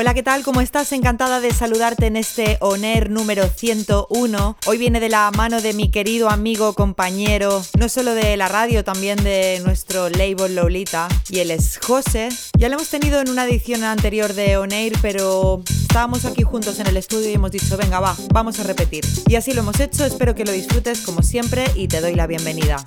Hola, ¿qué tal? ¿Cómo estás? Encantada de saludarte en este ONER número 101. Hoy viene de la mano de mi querido amigo, compañero, no solo de la radio, también de nuestro label Lolita, y él es José. Ya lo hemos tenido en una edición anterior de ONER, pero estábamos aquí juntos en el estudio y hemos dicho, venga, va, vamos a repetir. Y así lo hemos hecho, espero que lo disfrutes como siempre y te doy la bienvenida.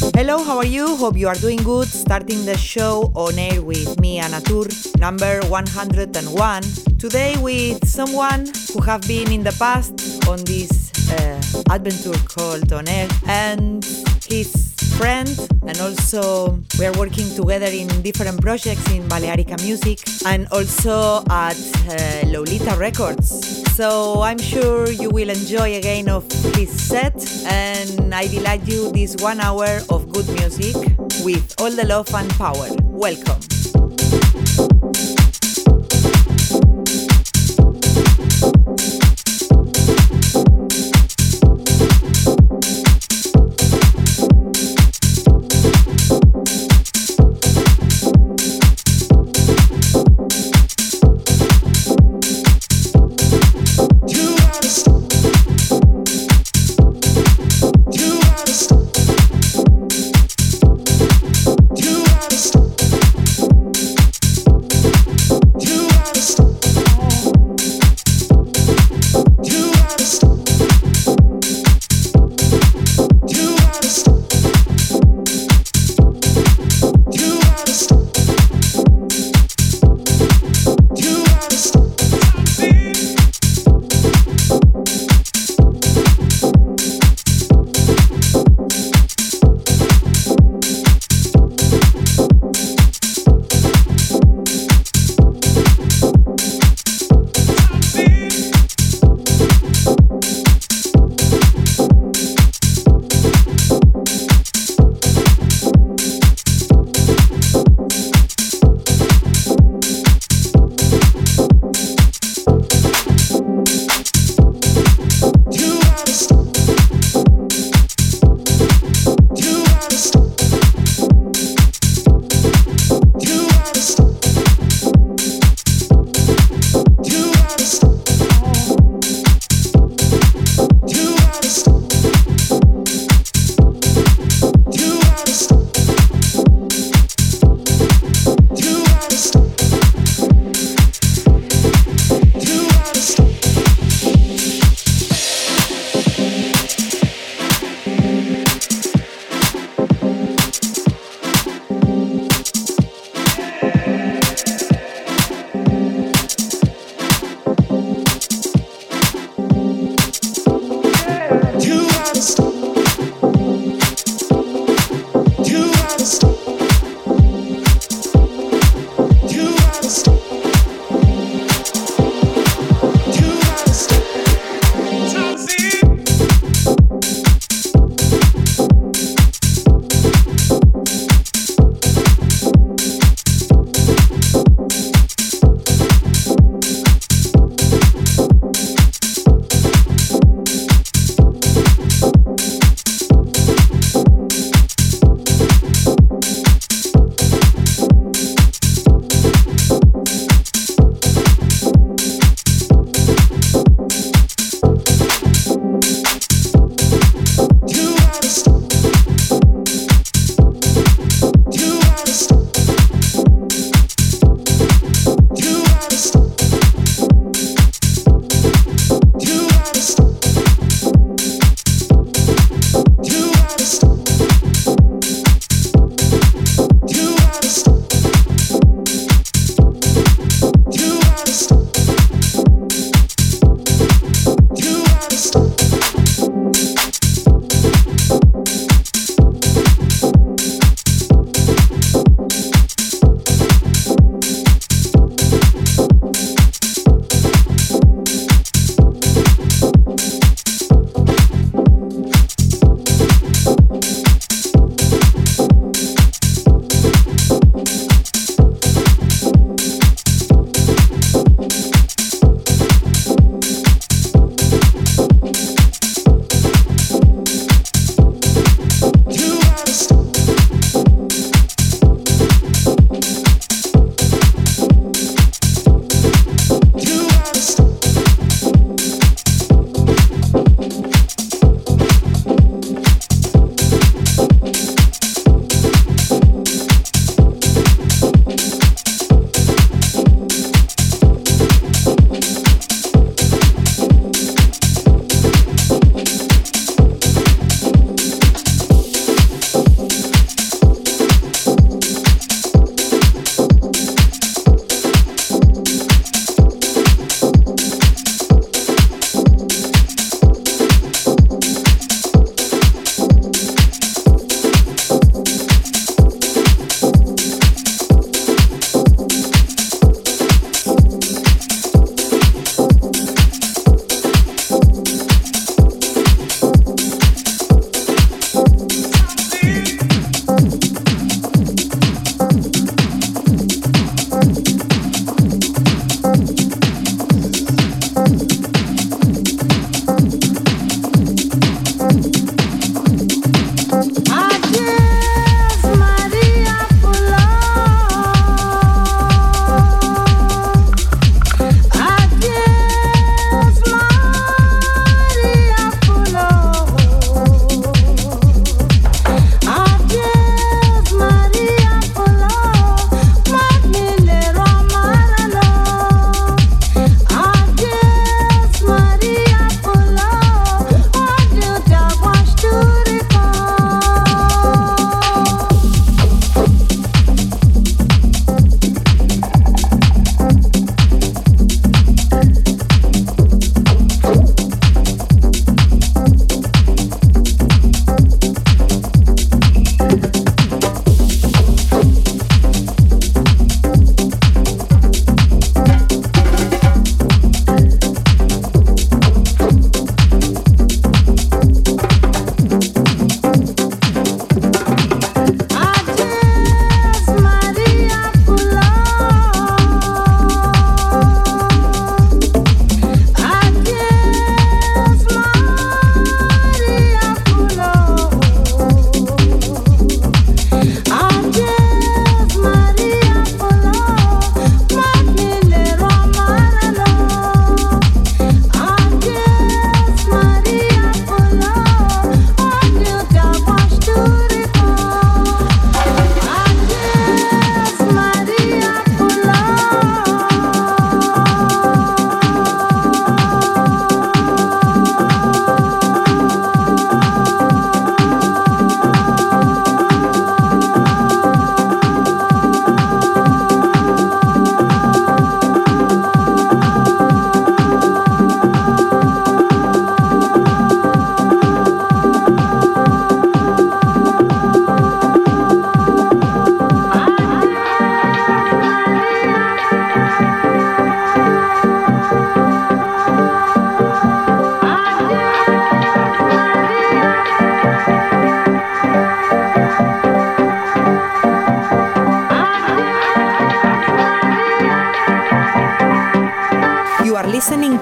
Hello, how are you? Hope you are doing good. Starting the show on air with me, Anna Tur, number 101. Today with someone who have been in the past on this uh, adventure called On Air and his friend and also we are working together in different projects in Balearica Music and also at uh, Lolita Records. So I'm sure you will enjoy again of his set and I delight you this one hour of good music with all the love and power. Welcome.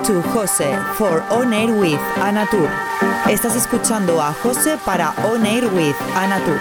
To Jose for On Air with Anatur. Estás escuchando a Jose para On Air with Anatur.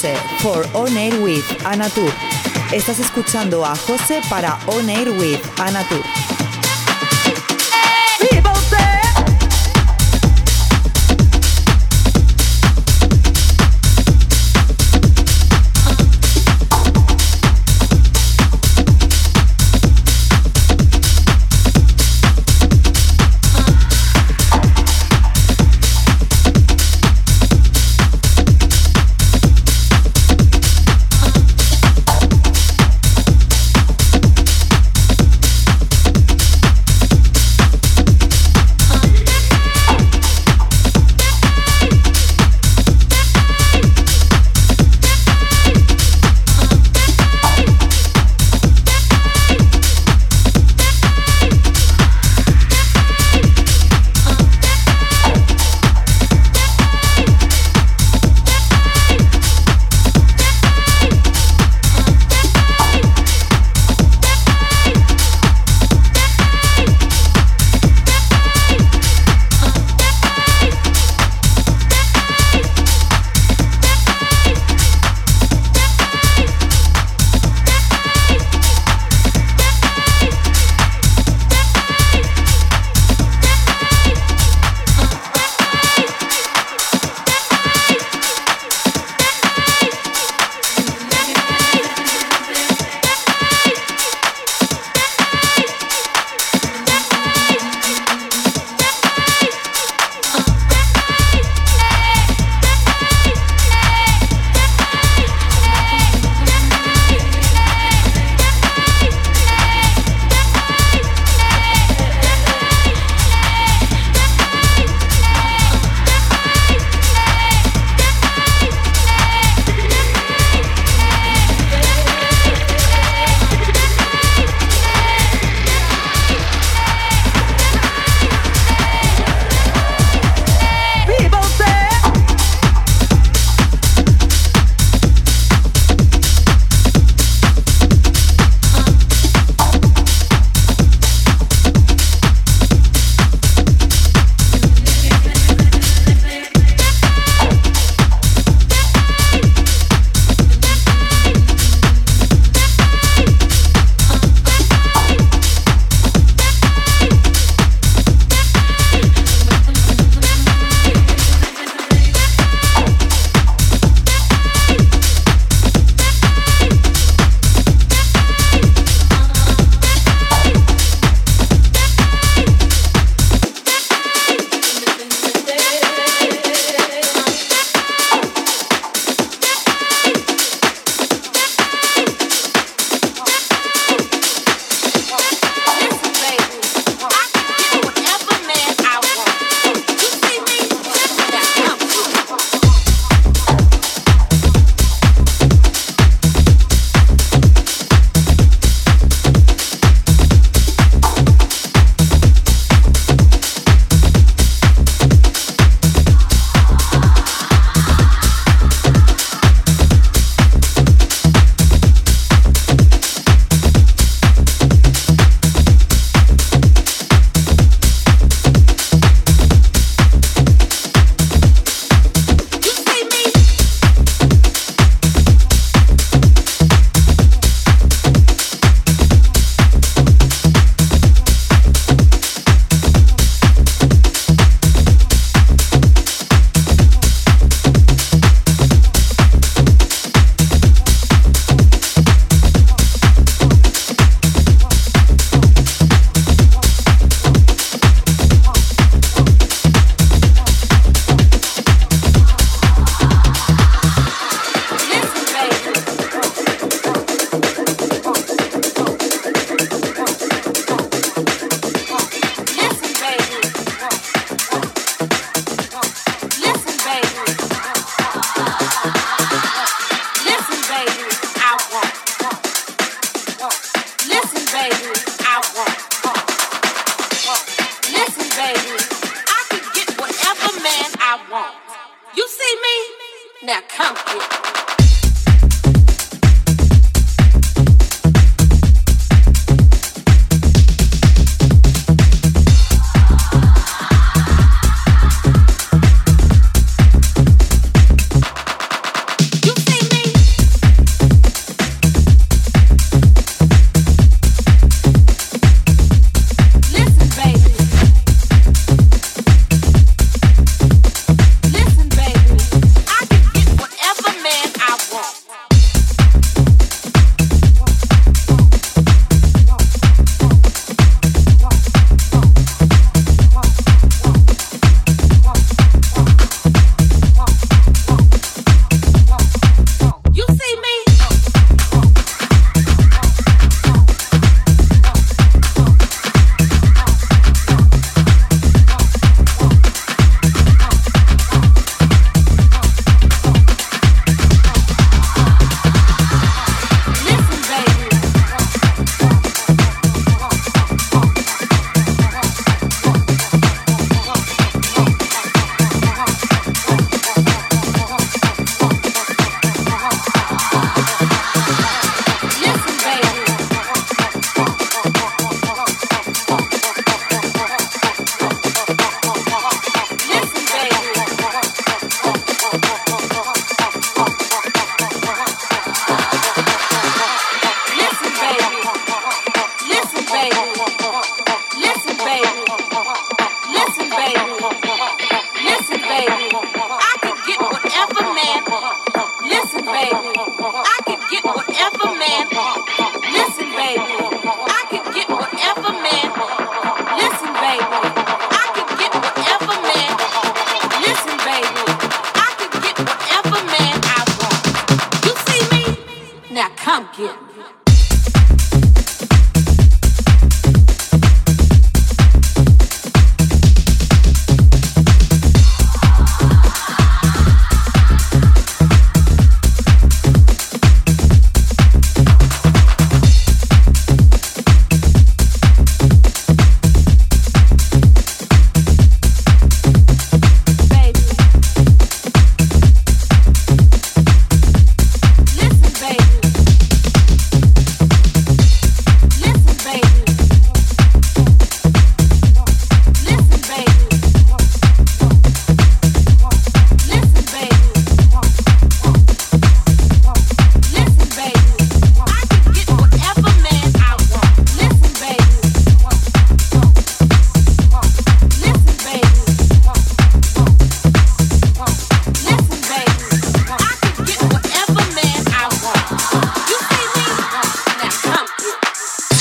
To Jose for On Air with Anatur. Estás escuchando a Jose para On Air with Anatur.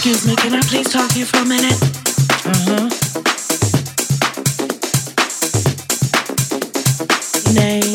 Excuse me, can I please talk to you for a minute? Uh huh. Name.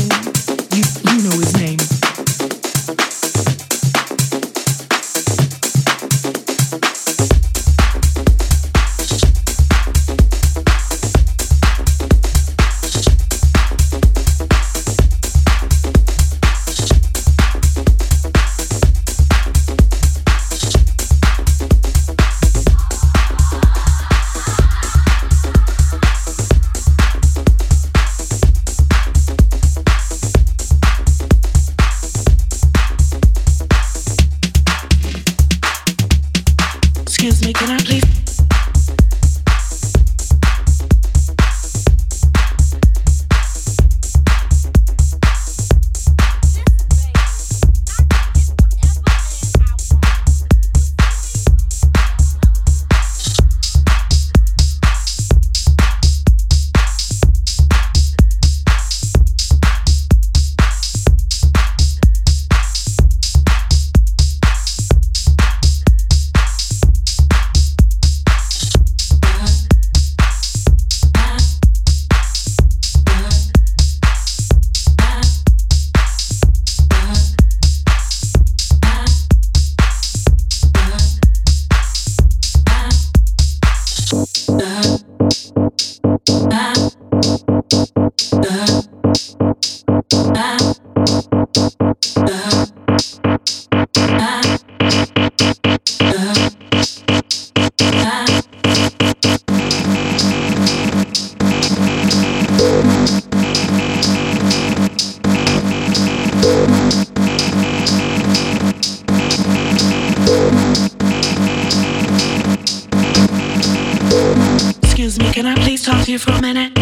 Can I please talk to you for a minute?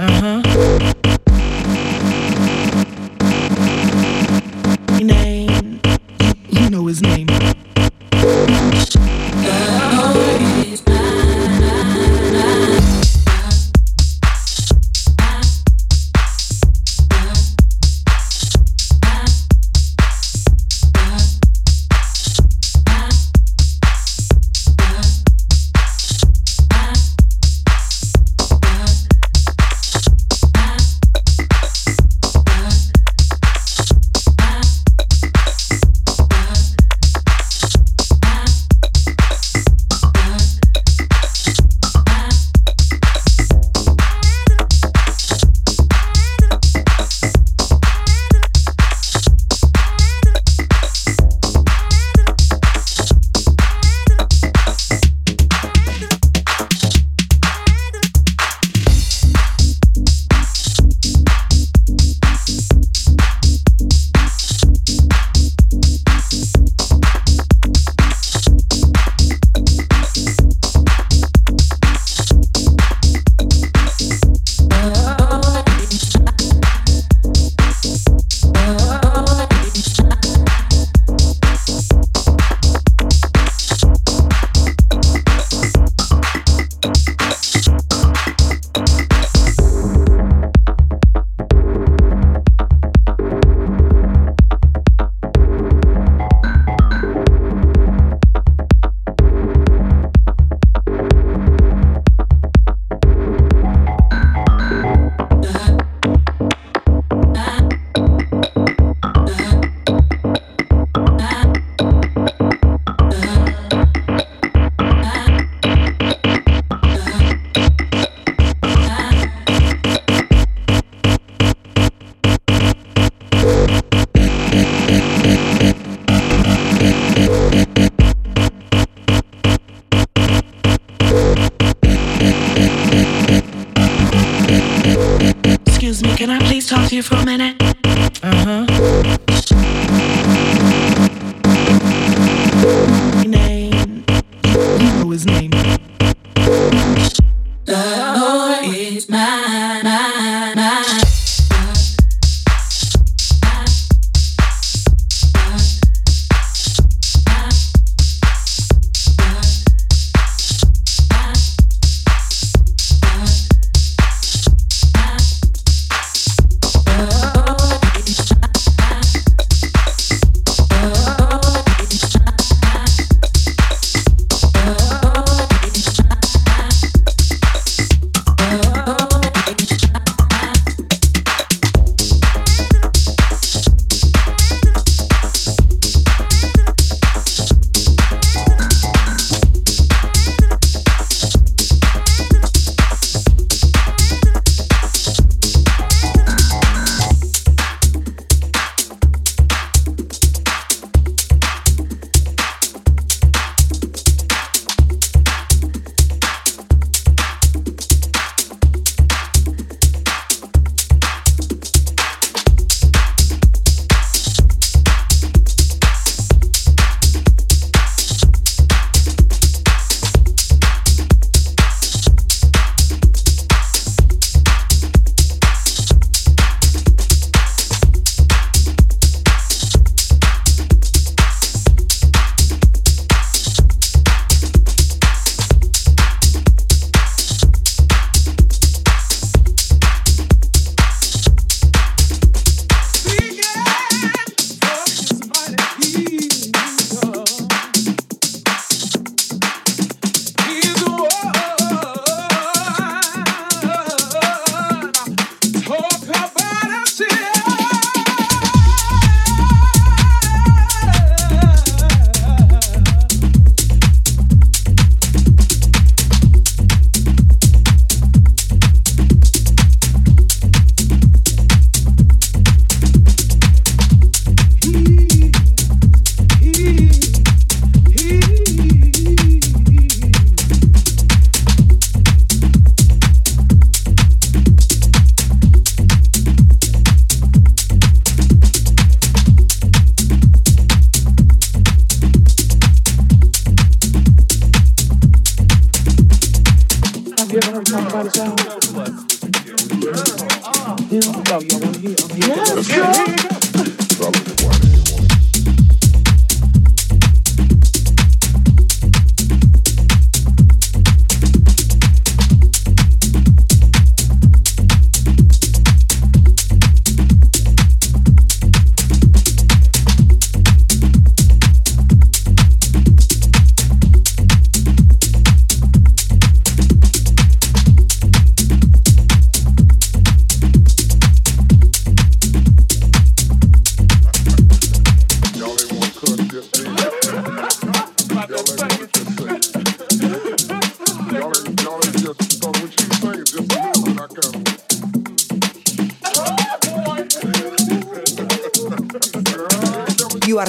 Uh huh. Talk to you for a minute?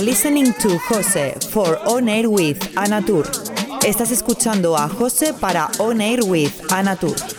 Listening to Jose for On Air with Anatur. Estás escuchando a Jose para On Air with Anatur.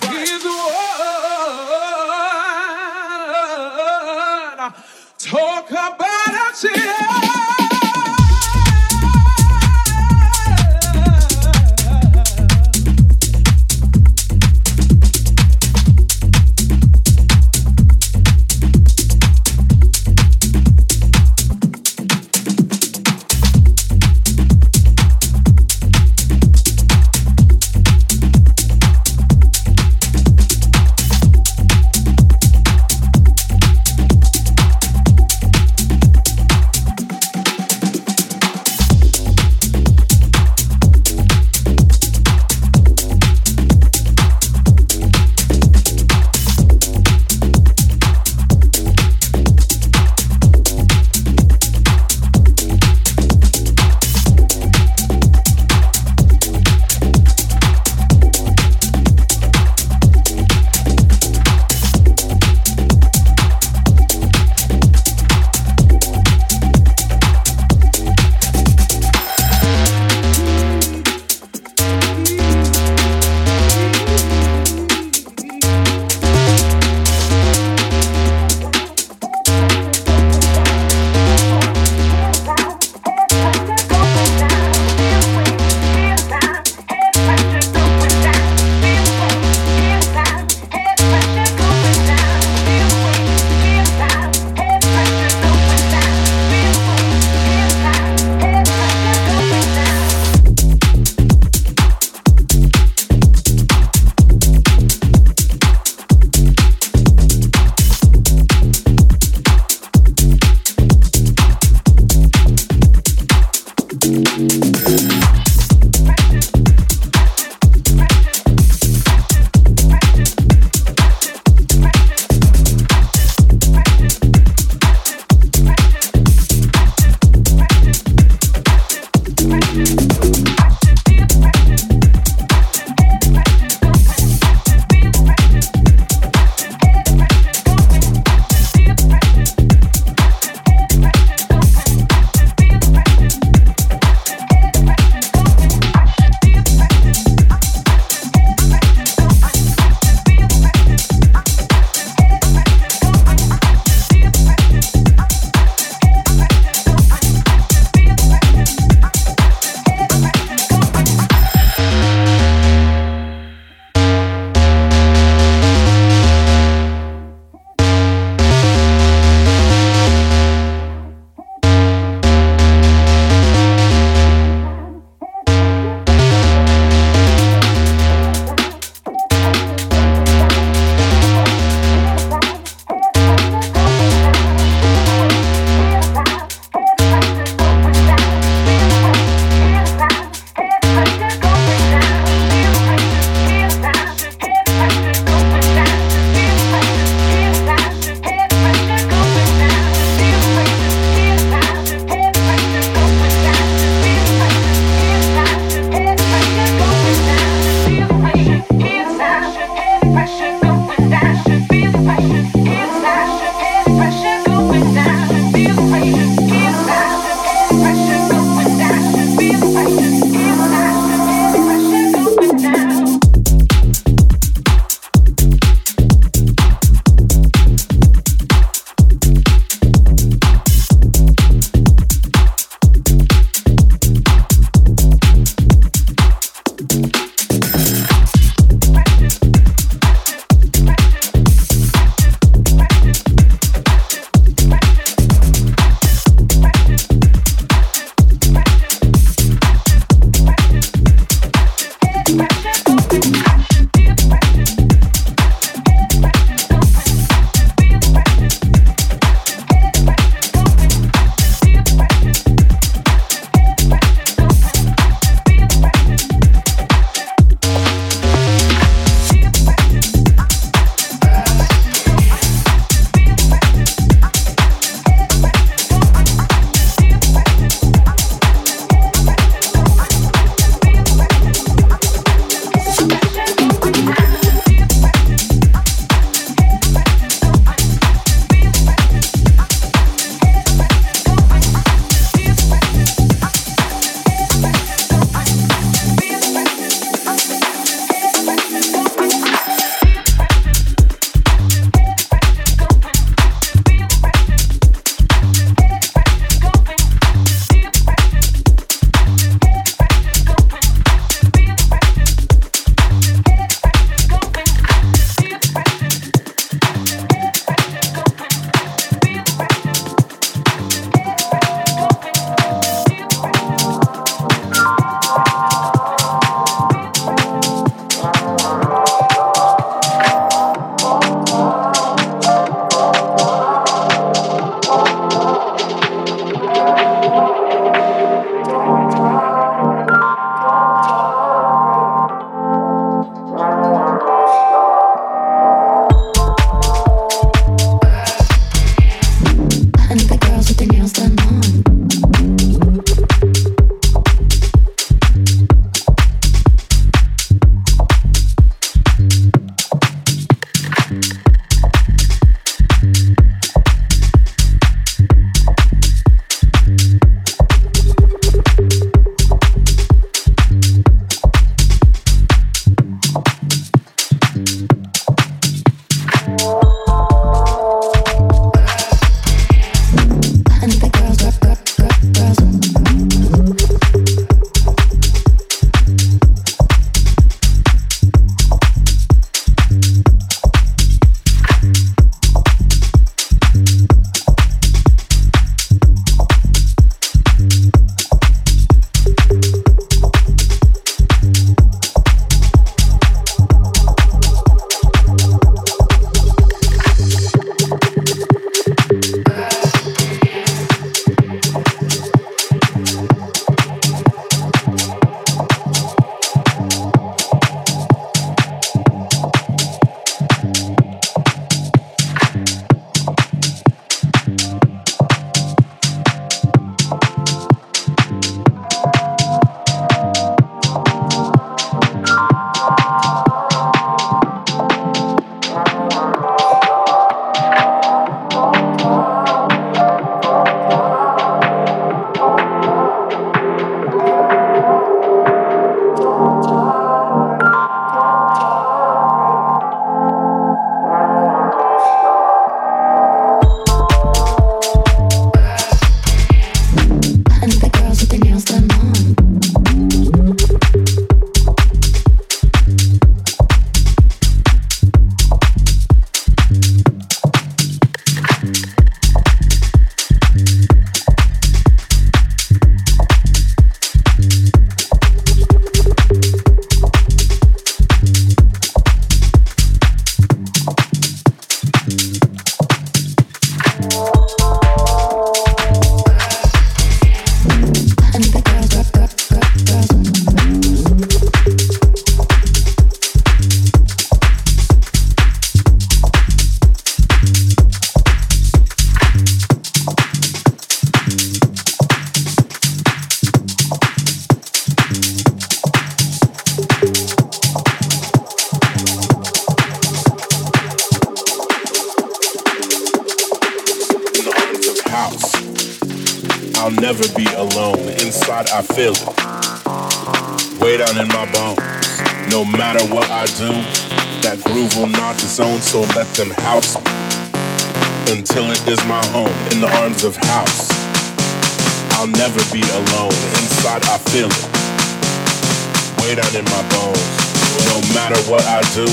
Matter what I do,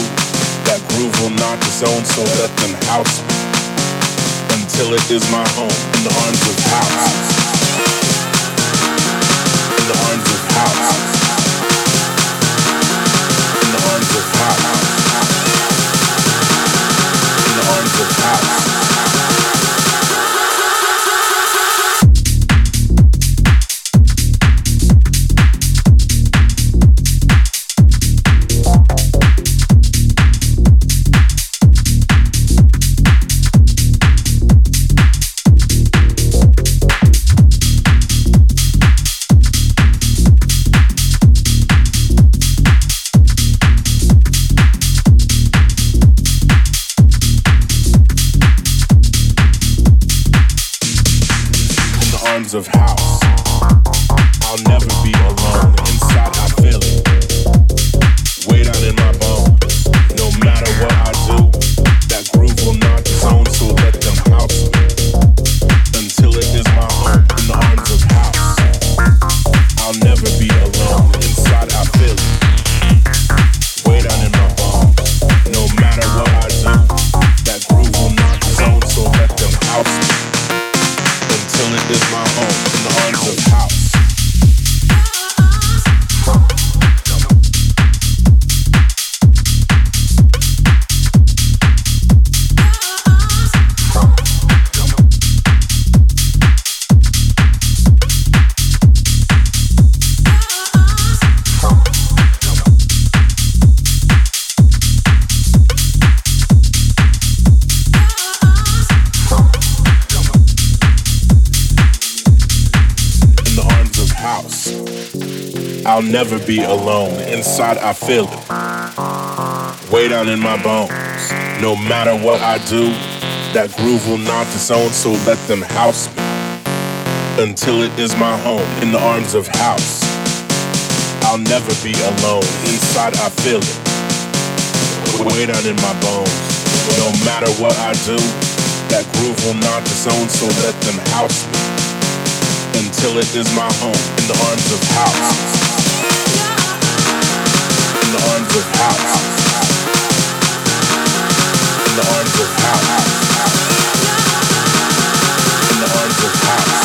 that groove will not disown. So let them house until it is my home in the arms of house. in the arms of house. In the arms of house. In the arms of house. Never be alone. Inside, I feel it. Way down in my bones. No matter what I do, that groove will not disown, so let them house me. Until it is my home, in the arms of house. I'll never be alone. Inside, I feel it. Way down in my bones. No matter what I do, that groove will not disown, so let them house me. Until it is my home, in the arms of house In the arms of house. In the arms of house. In the arms of house.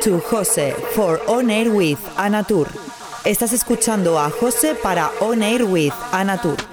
To Jose for On Air with Anatur. Estás escuchando a Jose para On Air with Anatur.